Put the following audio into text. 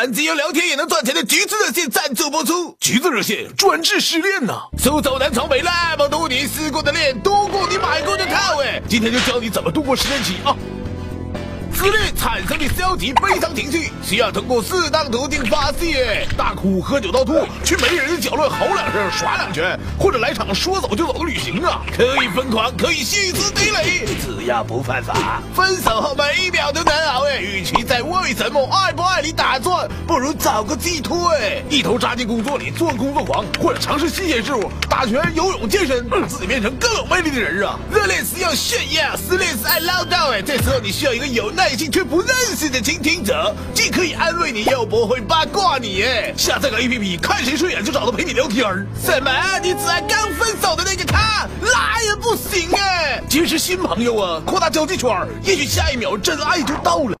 不错。本集由聊天也能赚钱的橘子热线赞助播出。橘子热线专治失恋呐，苏走南闯北那么多年，失过的恋多过你买过的套哎。今天就教你怎么度过失恋期啊。失恋产生的消极悲伤情绪，需要通过适当途径发泄，大哭、喝酒到吐，去没人的角落吼两声、耍两拳，或者来场说走就走的旅行啊！可以疯狂，可以歇斯底里，只要不犯法。分手后每一秒都难熬哎，与其在为什么爱不爱你打转，不如找个寄托哎，一头扎进工作里做工作狂，或者尝试新鲜事物，打拳、游泳、健身，让自己变成更有魅力的人啊！热恋时要炫耀，失恋时爱唠叨哎，这时候你需要一个有耐心。却不认识的倾听者，既可以安慰你，又不会八卦你。哎，下载个 A P P，看谁顺眼就找他陪你聊天。什么？你只爱刚分手的那个他？那也不行哎。结识新朋友啊，扩大交际圈，也许下一秒真爱就到了。